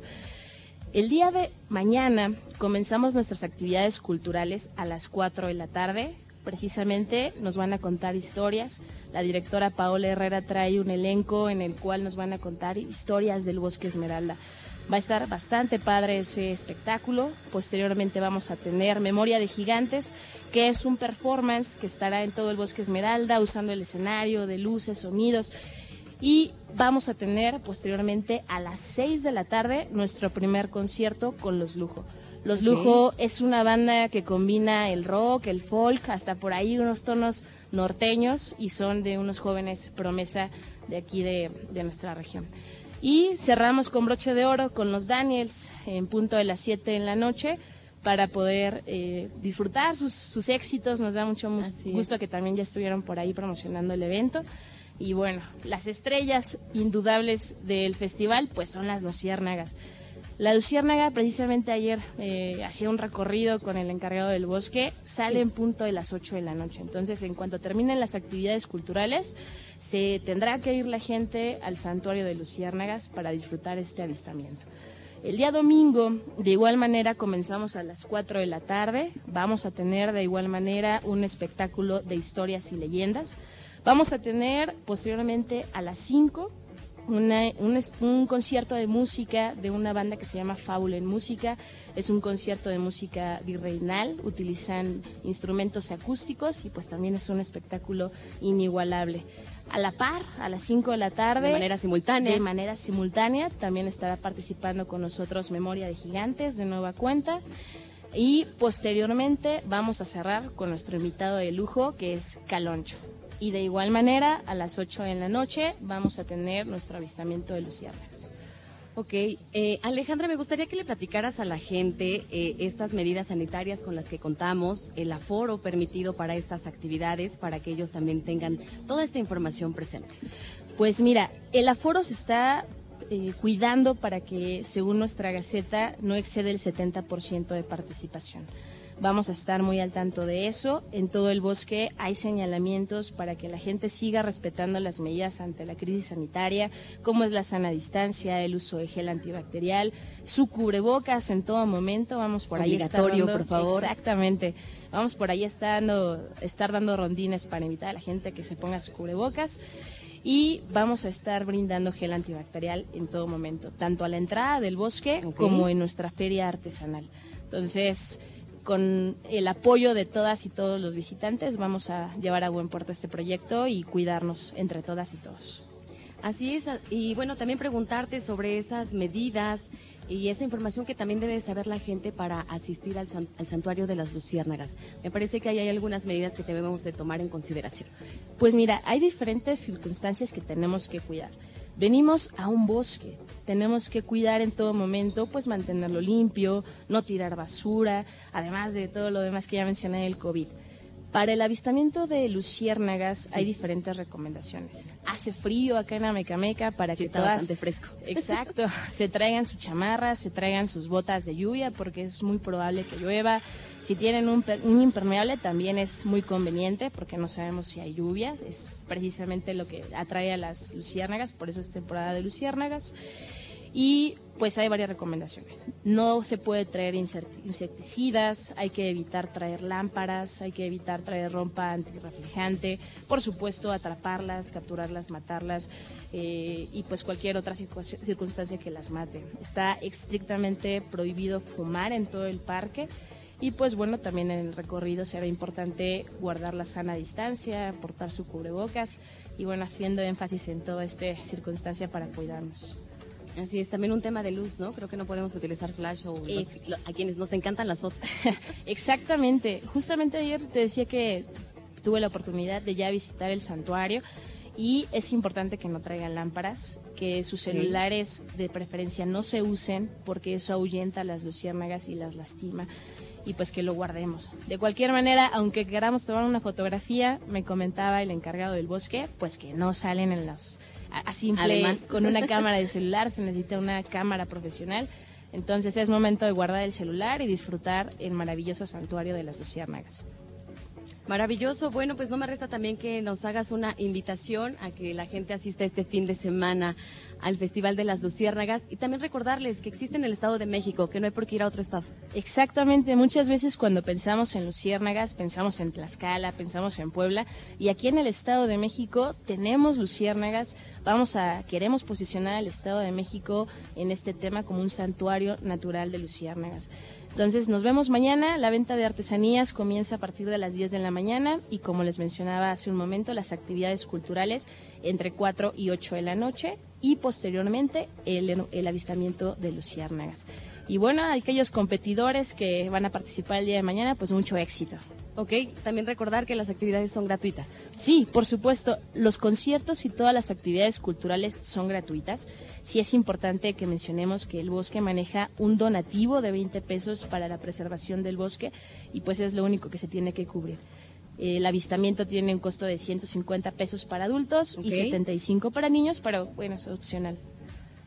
El día de mañana comenzamos nuestras actividades culturales a las 4 de la tarde. Precisamente nos van a contar historias. La directora Paola Herrera trae un elenco en el cual nos van a contar historias del Bosque Esmeralda. Va a estar bastante padre ese espectáculo. Posteriormente vamos a tener Memoria de Gigantes, que es un performance que estará en todo el Bosque Esmeralda usando el escenario de luces, sonidos y vamos a tener posteriormente a las 6 de la tarde nuestro primer concierto con Los Lujo. Los Lujo es una banda que combina el rock, el folk, hasta por ahí unos tonos norteños y son de unos jóvenes promesa de aquí de, nuestra región. Y cerramos con broche de oro con los Daniels en punto de las 7 en la noche para poder eh, disfrutar sus, éxitos. Nos da mucho gusto que también ya estuvieron por ahí promocionando el evento. Y bueno, las estrellas indudables del festival pues son las luciérnagas. La luciérnaga precisamente ayer eh, hacía un recorrido con el encargado del bosque, sale en punto de las 8 de la noche. Entonces, en cuanto terminen las actividades culturales, se tendrá que ir la gente al santuario de luciérnagas para disfrutar este avistamiento. El día domingo, de igual manera, comenzamos a las 4 de la tarde. Vamos a tener de igual manera un espectáculo de historias y leyendas. Vamos a tener posteriormente a las 5 un, concierto de música de una banda que se llama Fábula en Música. Es un concierto de música virreinal, utilizan instrumentos acústicos y pues también es un espectáculo inigualable. A la par, a las 5 de la tarde. De manera simultánea. De manera simultánea. También estará participando con nosotros Memoria de Gigantes de nueva cuenta. Y posteriormente vamos a cerrar con nuestro invitado de lujo que es Caloncho. Y de igual manera, a las 8 de la noche vamos a tener nuestro avistamiento de luciérnagas. Ok, eh, Alejandra, me gustaría que le platicaras a la gente eh, estas medidas sanitarias con las que contamos, el aforo permitido para estas actividades, para que ellos también tengan toda esta información presente. Pues mira, el aforo se está eh, cuidando para que, según nuestra gaceta, no excede el 70% de participación. Vamos a estar muy al tanto de eso. En todo el bosque hay señalamientos para que la gente siga respetando las medidas ante la crisis sanitaria, como es la sana distancia, el uso de gel antibacterial, su cubrebocas en todo momento. Vamos por ahí estar dando, por favor. Exactamente. Vamos por ahí estando, estar dando rondines para invitar a la gente a que se ponga su cubrebocas y vamos a estar brindando gel antibacterial en todo momento, tanto a la entrada del bosque como en nuestra feria artesanal. Entonces, con el apoyo de todas y todos los visitantes vamos a llevar a buen puerto este proyecto y cuidarnos entre todas y todos. Así es, y bueno, también preguntarte sobre esas medidas y esa información que también debe saber la gente para asistir al, santuario de las luciérnagas. Me parece que hay algunas medidas que debemos de tomar en consideración. Pues mira, hay diferentes circunstancias que tenemos que cuidar. Venimos a un bosque, tenemos que cuidar en todo momento, pues mantenerlo limpio, no tirar basura, además de todo lo demás que ya mencioné del COVID. Para el avistamiento de luciérnagas hay diferentes recomendaciones. Hace frío acá en Amecameca para que está todas fresco. [laughs] Exacto, se traigan su chamarra, se traigan sus botas de lluvia porque es muy probable que llueva. Si tienen un, un impermeable también es muy conveniente porque no sabemos si hay lluvia, es precisamente lo que atrae a las luciérnagas, por eso es temporada de luciérnagas. Y pues hay varias recomendaciones. No se puede traer insecticidas, hay que evitar traer lámparas, hay que evitar traer rompa antirreflejante, por supuesto atraparlas, capturarlas, matarlas eh, y pues cualquier otra circunstancia que las mate. Está estrictamente prohibido fumar en todo el parque. Y pues bueno, también en el recorrido será importante guardar la sana distancia, portar su cubrebocas y bueno, haciendo énfasis en toda esta circunstancia para cuidarnos. Así es, también un tema de luz, ¿no? Creo que no podemos utilizar flash o a quienes nos encantan las fotos. [laughs] Exactamente. Justamente ayer te decía que tuve la oportunidad de ya visitar el santuario y es importante que no traigan lámparas, que sus celulares de preferencia no se usen porque eso ahuyenta a las luciérnagas y las lastima y pues que lo guardemos. De cualquier manera, aunque queramos tomar una fotografía, me comentaba el encargado del bosque, pues que no salen en las a, simple con una cámara de celular, se necesita una cámara profesional. Entonces es momento de guardar el celular y disfrutar el maravilloso santuario de las luciérnagas. Maravilloso. Bueno, pues no me resta también que nos hagas una invitación a que la gente asista este fin de semana al Festival de las Luciérnagas y también recordarles que existe en el Estado de México, que no hay por qué ir a otro estado. Exactamente. Muchas veces cuando pensamos en Luciérnagas, pensamos en Tlaxcala, pensamos en Puebla y aquí en el Estado de México tenemos Luciérnagas. Vamos a, queremos posicionar al Estado de México en este tema como un santuario natural de Luciérnagas. Entonces nos vemos mañana. La venta de artesanías comienza a partir de las 10 de la mañana y como les mencionaba hace un momento, las actividades culturales entre 4 y 8 de la noche y posteriormente el, el avistamiento de luciérnagas. Y bueno, aquellos competidores que van a participar el día de mañana, pues mucho éxito. Ok, también recordar que las actividades son gratuitas. Sí, por supuesto. Los conciertos y todas las actividades culturales son gratuitas. Sí es importante que mencionemos que el bosque maneja un donativo de 20 pesos para la preservación del bosque y pues es lo único que se tiene que cubrir. El avistamiento tiene un costo de 150 pesos para adultos y 75 para niños, pero bueno, es opcional.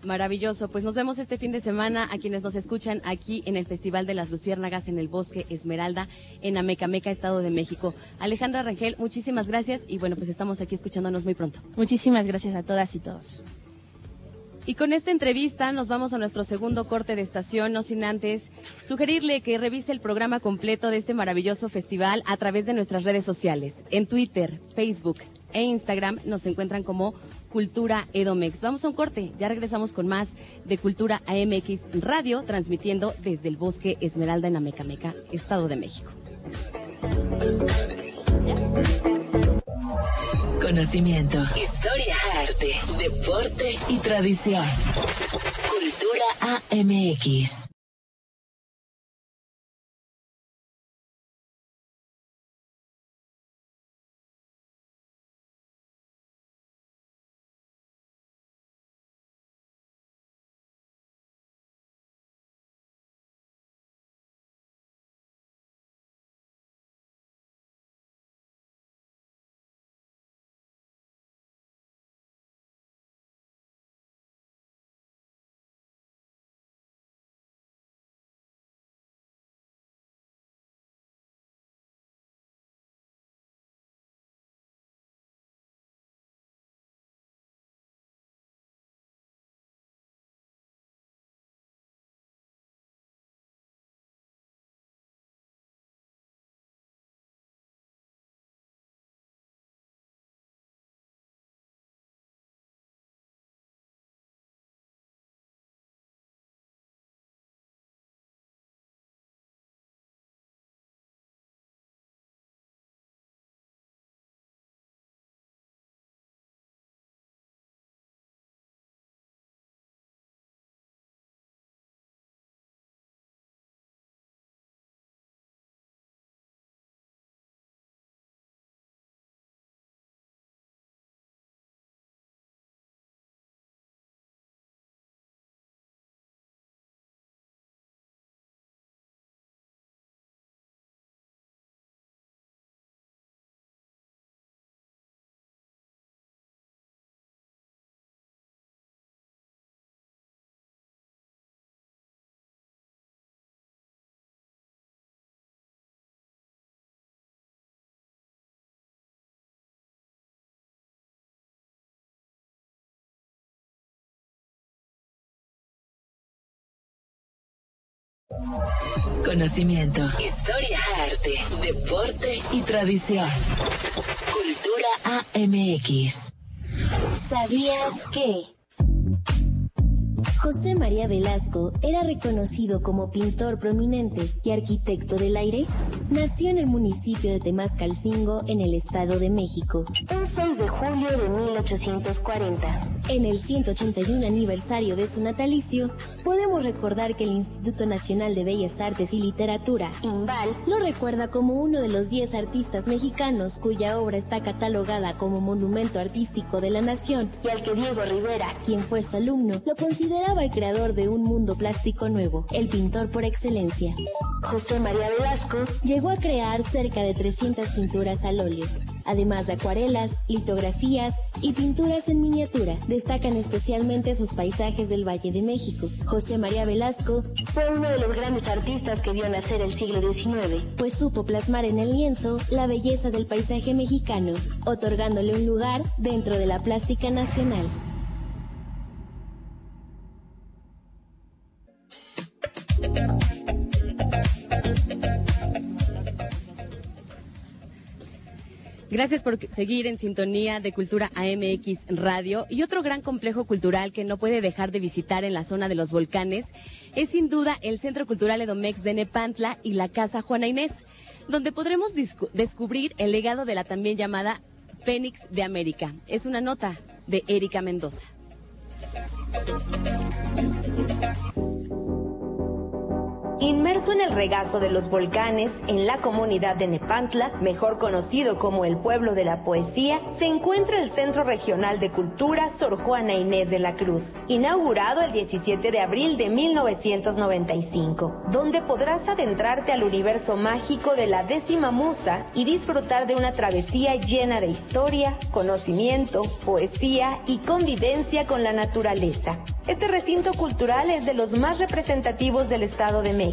Maravilloso. Pues nos vemos este fin de semana a quienes nos escuchan aquí en el Festival de las Luciérnagas en el Bosque Esmeralda en Amecameca, Estado de México. Alejandra Rangel, muchísimas gracias y bueno, pues estamos aquí escuchándonos muy pronto. Muchísimas gracias a todas y todos. Y con esta entrevista nos vamos a nuestro segundo corte de estación, no sin antes sugerirle que revise el programa completo de este maravilloso festival a través de nuestras redes sociales. En Twitter, Facebook e Instagram nos encuentran como Cultura Edomex. Vamos a un corte, ya regresamos con más de Cultura AMX Radio, transmitiendo desde el Bosque Esmeralda en Amecameca, Estado de México. Conocimiento, historia, arte, deporte y tradición. Cultura AMX. Conocimiento, historia, arte, deporte y tradición. Cultura AMX. ¿Sabías que? José María Velasco era reconocido como pintor prominente y arquitecto del aire. Nació en el municipio de Temascalcingo, en el Estado de México, un 6 de julio de 1840. En el 181 aniversario de su natalicio, podemos recordar que el Instituto Nacional de Bellas Artes y Literatura, INVAL, lo recuerda como uno de los 10 artistas mexicanos cuya obra está catalogada como Monumento Artístico de la Nación y al que Diego Rivera, quien fue su alumno, lo considera el creador de un mundo plástico nuevo, el pintor por excelencia. José María Velasco llegó a crear cerca de 300 pinturas al óleo, además de acuarelas, litografías y pinturas en miniatura. Destacan especialmente sus paisajes del Valle de México. José María Velasco fue uno de los grandes artistas que vio nacer el siglo XIX, pues supo plasmar en el lienzo la belleza del paisaje mexicano, otorgándole un lugar dentro de la plástica nacional. Gracias por seguir en sintonía de Cultura AMX Radio. Y otro gran complejo cultural que no puede dejar de visitar en la zona de los volcanes es sin duda el Centro Cultural Edomex de Nepantla y la Casa Juana Inés, donde podremos descubrir el legado de la también llamada Fénix de América. Es una nota de Erika Mendoza. Inmerso en el regazo de los volcanes, en la comunidad de Nepantla, mejor conocido como el pueblo de la poesía, se encuentra el Centro Regional de Cultura Sor Juana Inés de la Cruz, inaugurado el 17 de abril de 1995, donde podrás adentrarte al universo mágico de la décima musa y disfrutar de una travesía llena de historia, conocimiento, poesía y convivencia con la naturaleza. Este recinto cultural es de los más representativos del Estado de México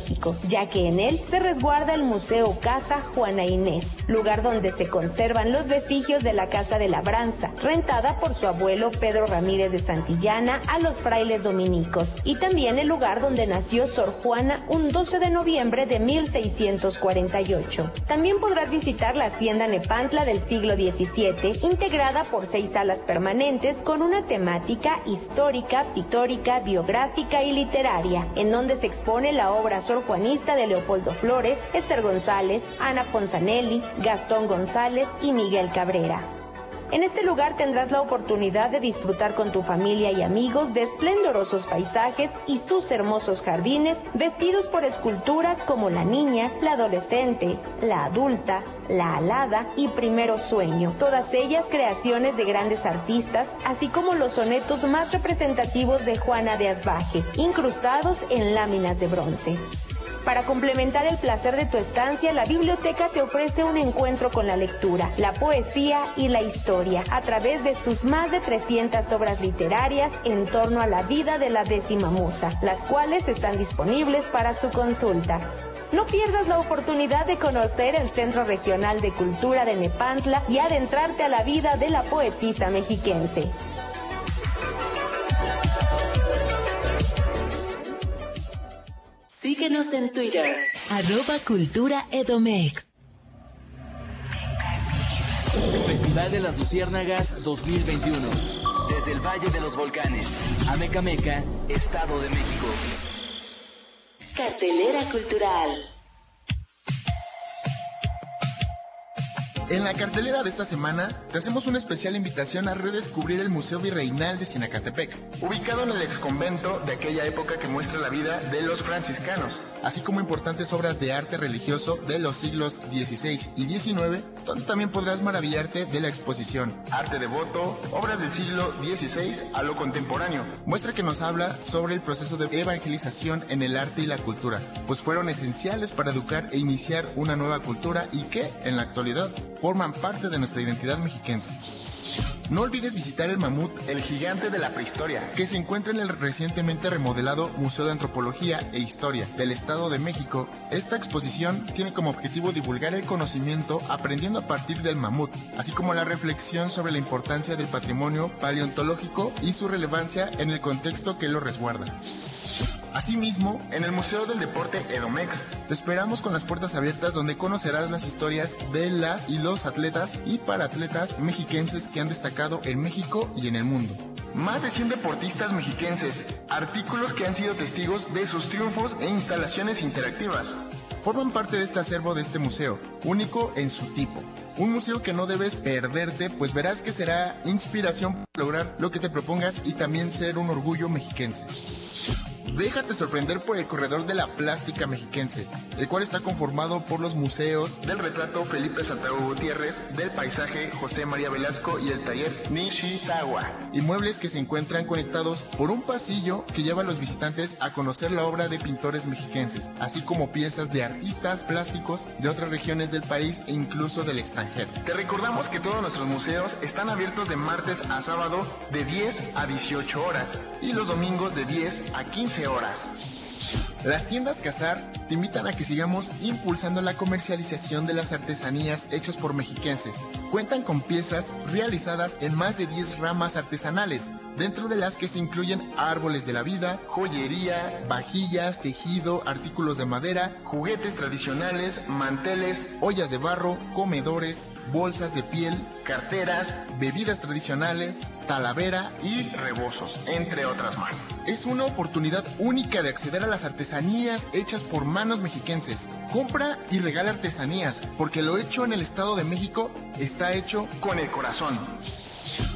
ya que en él se resguarda el Museo Casa Juana Inés, lugar donde se conservan los vestigios de la Casa de Labranza, rentada por su abuelo Pedro Ramírez de Santillana a los frailes dominicos, y también el lugar donde nació Sor Juana un 12 de noviembre de 1648. También podrás visitar la hacienda Nepantla del siglo XVII, integrada por seis salas permanentes con una temática histórica, pictórica, biográfica y literaria, en donde se expone la obra Juanista de Leopoldo Flores, Esther González, Ana Ponzanelli, Gastón González y Miguel Cabrera. En este lugar tendrás la oportunidad de disfrutar con tu familia y amigos de esplendorosos paisajes y sus hermosos jardines vestidos por esculturas como la niña, la adolescente, la adulta, la alada y primero sueño, todas ellas creaciones de grandes artistas, así como los sonetos más representativos de Juana de Asbaje, incrustados en láminas de bronce. Para complementar el placer de tu estancia, la biblioteca te ofrece un encuentro con la lectura, la poesía y la historia a través de sus más de 300 obras literarias en torno a la vida de la décima musa, las cuales están disponibles para su consulta. No pierdas la oportunidad de conocer el Centro Regional de Cultura de Nepantla y adentrarte a la vida de la poetisa mexiquense. Síguenos en Twitter, arroba Cultura Edomex. Festival de las Luciérnagas 2021. Desde el Valle de los Volcanes, Amecameca, Estado de México. Cartelera Cultural. En la cartelera de esta semana te hacemos una especial invitación a redescubrir el Museo Virreinal de Sinacatepec, ubicado en el exconvento de aquella época que muestra la vida de los franciscanos, así como importantes obras de arte religioso de los siglos XVI y XIX, donde también podrás maravillarte de la exposición. Arte Devoto, obras del siglo XVI a lo contemporáneo, muestra que nos habla sobre el proceso de evangelización en el arte y la cultura, pues fueron esenciales para educar e iniciar una nueva cultura y que, en la actualidad, forman parte de nuestra identidad mexiquense. No olvides visitar el mamut, el gigante de la prehistoria, que se encuentra en el recientemente remodelado Museo de Antropología e Historia del Estado de México. Esta exposición tiene como objetivo divulgar el conocimiento aprendiendo a partir del mamut, así como la reflexión sobre la importancia del patrimonio paleontológico y su relevancia en el contexto que lo resguarda. Asimismo, en el Museo del Deporte Edomex, te esperamos con las puertas abiertas donde conocerás las historias de las y los atletas y paratletas mexiquenses que han destacado en México y en el mundo. Más de 100 deportistas mexiquenses, artículos que han sido testigos de sus triunfos e instalaciones interactivas. Forman parte de este acervo de este museo, único en su tipo. Un museo que no debes perderte, pues verás que será inspiración para lograr lo que te propongas y también ser un orgullo mexiquense. Déjate sorprender por el corredor de la plástica mexiquense, el cual está conformado por los museos del retrato Felipe Santiago Gutiérrez, del paisaje José María Velasco y el taller Nishizawa, y muebles que se encuentran conectados por un pasillo que lleva a los visitantes a conocer la obra de pintores mexiquenses, así como piezas de artistas plásticos de otras regiones del país e incluso del extranjero. Te recordamos que todos nuestros museos están abiertos de martes a sábado de 10 a 18 horas y los domingos de 10 a 15 horas. Las tiendas Cazar te invitan a que sigamos impulsando la comercialización de las artesanías hechas por mexiquenses. Cuentan con piezas realizadas en más de 10 ramas artesanales, dentro de las que se incluyen árboles de la vida, joyería, vajillas, tejido, artículos de madera, juguetes tradicionales, manteles, ollas de barro, comedores, bolsas de piel, carteras, bebidas tradicionales, talavera y rebozos, entre otras más. Es una oportunidad única de acceder a las artesanías hechas por manos mexiquenses. Compra y regala artesanías, porque lo hecho en el Estado de México está hecho con el corazón.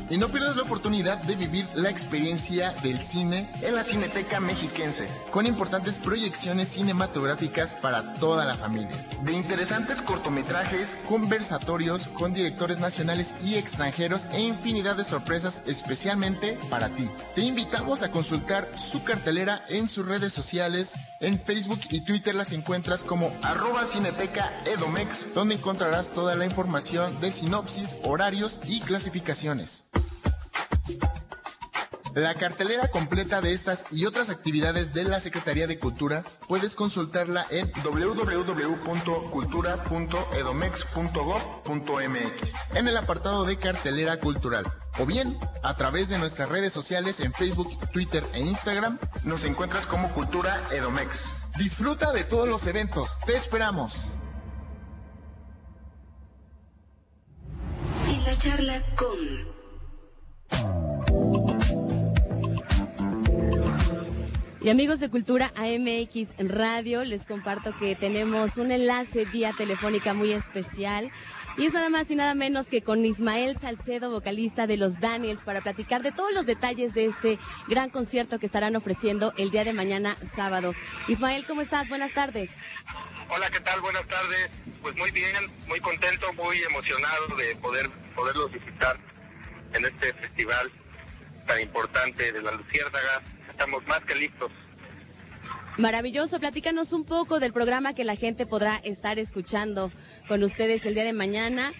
Y no pierdas la oportunidad de vivir la experiencia del cine en la Cineteca Mexiquense, con importantes proyecciones cinematográficas para toda la familia. De interesantes cortometrajes, conversatorios con directores nacionales y extranjeros e infinidad de sorpresas especialmente para ti. Te invitamos a consultar su cartelera en sus redes sociales. En Facebook y Twitter las encuentras como arroba Cineteca Edomex, donde encontrarás toda la información de sinopsis, horarios y clasificaciones. La cartelera completa de estas y otras actividades de la Secretaría de Cultura puedes consultarla en www.cultura.edomex.gov.mx en el apartado de cartelera cultural o bien a través de nuestras redes sociales en Facebook, Twitter e Instagram nos encuentras como Cultura Edomex. Disfruta de todos los eventos, te esperamos. En la charla con Y amigos de Cultura AMX Radio, les comparto que tenemos un enlace vía telefónica muy especial. Y es nada más y nada menos que con Ismael Salcedo, vocalista de los Daniels, para platicar de todos los detalles de este gran concierto que estarán ofreciendo el día de mañana sábado. Ismael, ¿cómo estás? Buenas tardes. Hola, ¿qué tal? Buenas tardes. Pues muy bien, muy contento, muy emocionado de poder poderlos visitar en este festival tan importante de la Luciérnaga estamos más que listos. Maravilloso, platícanos un poco del programa que la gente podrá estar escuchando con ustedes el día de mañana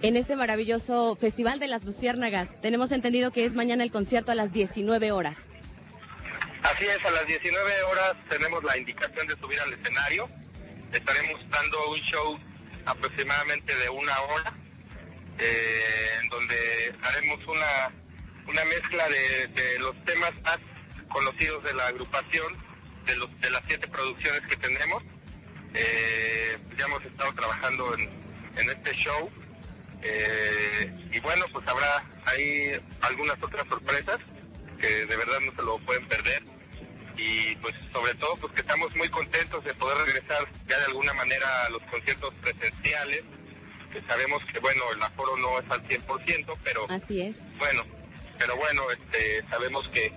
en este maravilloso Festival de las Luciérnagas. Tenemos entendido que es mañana el concierto a las 19 horas. Así es, a las 19 horas tenemos la indicación de subir al escenario. Estaremos dando un show aproximadamente de una hora, eh, en donde haremos una una mezcla de, de, los temas más conocidos de la agrupación, de, los, de las siete producciones que tenemos. Eh, ya hemos estado trabajando en, en este show. Eh, y bueno, pues habrá ahí algunas otras sorpresas que de verdad no se lo pueden perder. Y pues sobre todo pues que estamos muy contentos de poder regresar ya de alguna manera a los conciertos presenciales que sabemos que bueno el aforo no es al 100% pero así es. bueno pero bueno, este, sabemos que,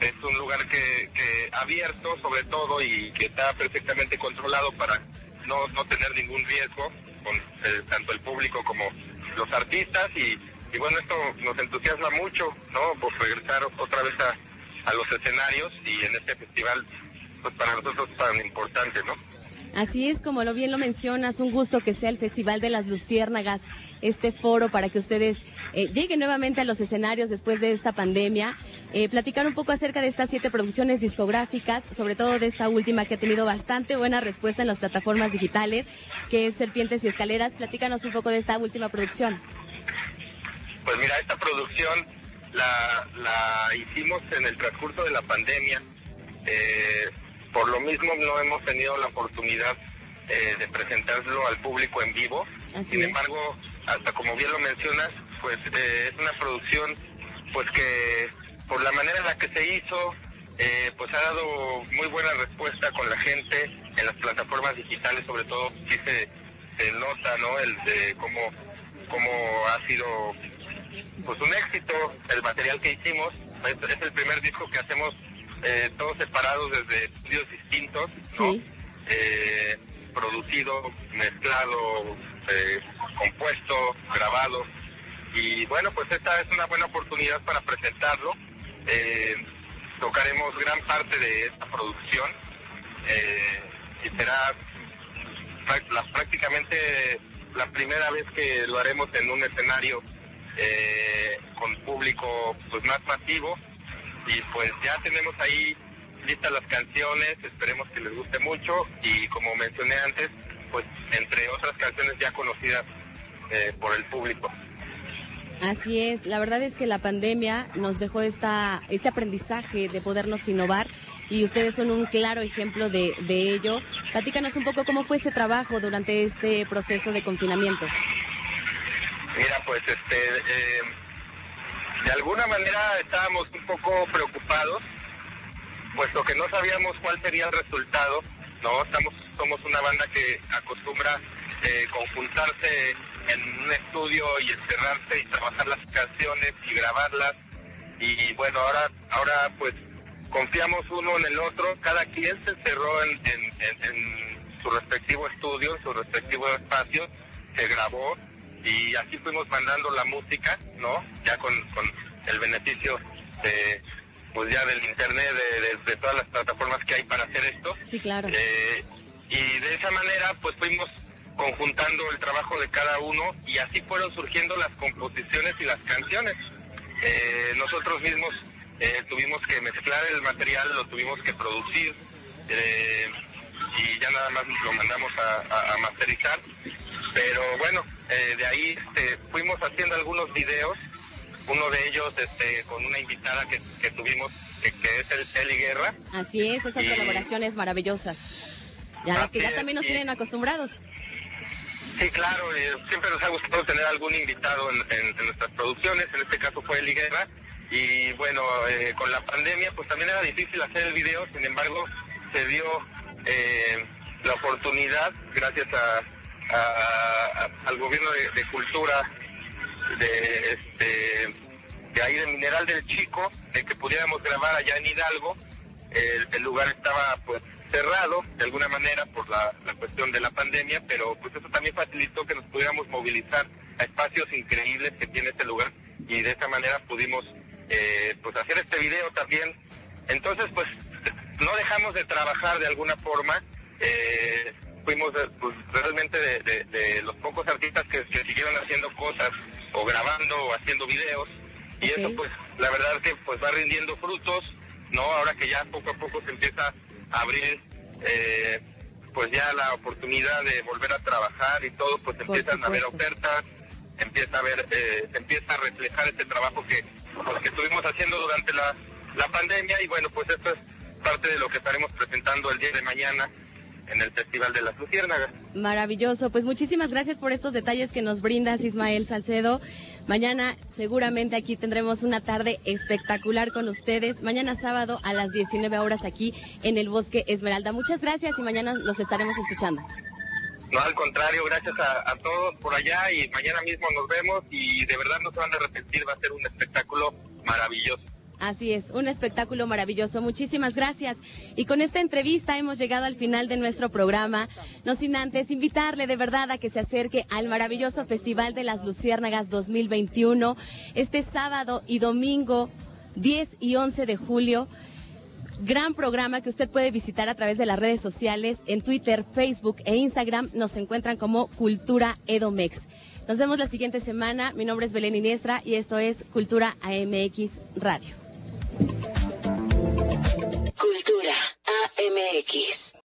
es un lugar que, abierto sobre todo y que está perfectamente controlado para no, no tener ningún riesgo con eh, tanto el público como los artistas y, y, bueno, esto nos entusiasma mucho, ¿no? Por regresar otra vez a, a los escenarios y en este festival, pues para nosotros tan importante, ¿no? Así es, como lo bien lo mencionas, un gusto que sea el Festival de las Luciérnagas, este foro para que ustedes eh, lleguen nuevamente a los escenarios después de esta pandemia. Eh, platicar un poco acerca de estas siete producciones discográficas, sobre todo de esta última que ha tenido bastante buena respuesta en las plataformas digitales, que es Serpientes y Escaleras. Platícanos un poco de esta última producción. Pues mira, esta producción la, hicimos en el transcurso de la pandemia. Eh, por lo mismo no hemos tenido la oportunidad eh, de presentarlo al público en vivo. Sin embargo, hasta como bien lo mencionas, pues eh, es una producción pues que por la manera en la que se hizo, eh, pues ha dado muy buena respuesta con la gente en las plataformas digitales, sobre todo sí se, se nota, ¿no? El de cómo, cómo ha sido pues un éxito el material que hicimos. es el primer disco que hacemos eh, todos separados desde estudios distintos, eh, producido, mezclado, eh, compuesto, grabado. Y bueno, pues esta es una buena oportunidad para presentarlo. tocaremos gran parte de esta producción y será prácticamente la primera vez que lo haremos en un escenario con público pues más masivo y pues ya tenemos ahí listas las canciones, esperemos que les guste mucho y como mencioné antes, pues entre otras canciones ya conocidas eh, por el público. Así es, la verdad es que la pandemia nos dejó esta, este aprendizaje de podernos innovar y ustedes son un claro ejemplo de, de ello. Platícanos un poco cómo fue este trabajo durante este proceso de confinamiento. Mira, pues este, eh, de alguna manera estábamos un poco preocupados, puesto que no sabíamos cuál sería el resultado, ¿no? Estamos, somos una banda que acostumbra eh, conjuntarse en un estudio y encerrarse y trabajar las canciones y grabarlas. Y bueno, ahora, ahora pues confiamos uno en el otro, cada quien se encerró en, su respectivo estudio, en su respectivo espacio, se grabó y así fuimos mandando la música, ¿no? Ya con, el beneficio de pues ya del internet, de, todas las plataformas que hay para hacer esto. Sí, claro. Eh, y de esa manera pues fuimos conjuntando el trabajo de cada uno y así fueron surgiendo las composiciones y las canciones. Eh, nosotros mismos eh, tuvimos que mezclar el material, lo tuvimos que producir y ya nada más lo mandamos a masterizar pero bueno, eh, de ahí este, fuimos haciendo algunos videos, uno de ellos este, con una invitada que, tuvimos, que, es el Eli Guerra. Así es, esas colaboraciones maravillosas. Ya las que ya también nos tienen acostumbrados. Sí, claro, eh, siempre nos ha gustado tener algún invitado en, nuestras producciones, en este caso fue Eli Guerra, y bueno, eh, con la pandemia pues también era difícil hacer el video, sin embargo se dio la oportunidad, gracias a, al gobierno de, cultura de este de ahí de Mineral del Chico, de que pudiéramos grabar allá en Hidalgo. El, lugar estaba pues cerrado de alguna manera por la, cuestión de la pandemia, pero pues eso también facilitó que nos pudiéramos movilizar a espacios increíbles que tiene este lugar y de esa manera pudimos eh, pues hacer este video también. Entonces pues no dejamos de trabajar de alguna forma. Eh, fuimos eh, pues, realmente de, los pocos artistas que, siguieron haciendo cosas o grabando o haciendo videos. Y eso pues la verdad que pues va rindiendo frutos, ¿no? Ahora que ya poco a poco se empieza a abrir eh, pues ya la oportunidad de volver a trabajar y todo, pues empiezan a haber ofertas, empieza a ver, eh, empieza a reflejar este trabajo que, pues, que estuvimos haciendo durante la, la pandemia. Y bueno, pues esto es parte de lo que estaremos presentando el día de mañana en el Festival de las Luciérnagas. Maravilloso, pues muchísimas gracias por estos detalles que nos brindas Ismael Salcedo. Mañana seguramente aquí tendremos una tarde espectacular con ustedes. Mañana sábado a las 19 horas aquí en el Bosque Esmeralda. Muchas gracias y mañana los estaremos escuchando. No, al contrario, gracias a, a todos por allá y mañana mismo nos vemos y de verdad no se van a arrepentir, va a ser un espectáculo maravilloso. Así es, un espectáculo maravilloso. Muchísimas gracias. Y con esta entrevista hemos llegado al final de nuestro programa. No sin antes invitarle de verdad a que se acerque al maravilloso Festival de las Luciérnagas 2021 este sábado y domingo 10 y 11 de julio gran programa que usted puede visitar a través de las redes sociales, en Twitter, Facebook e Instagram. Nos encuentran como Cultura Edomex. Nos vemos la siguiente semana. Mi nombre es Belén Iniestra y esto es Cultura AMX Radio. Cultura AMX.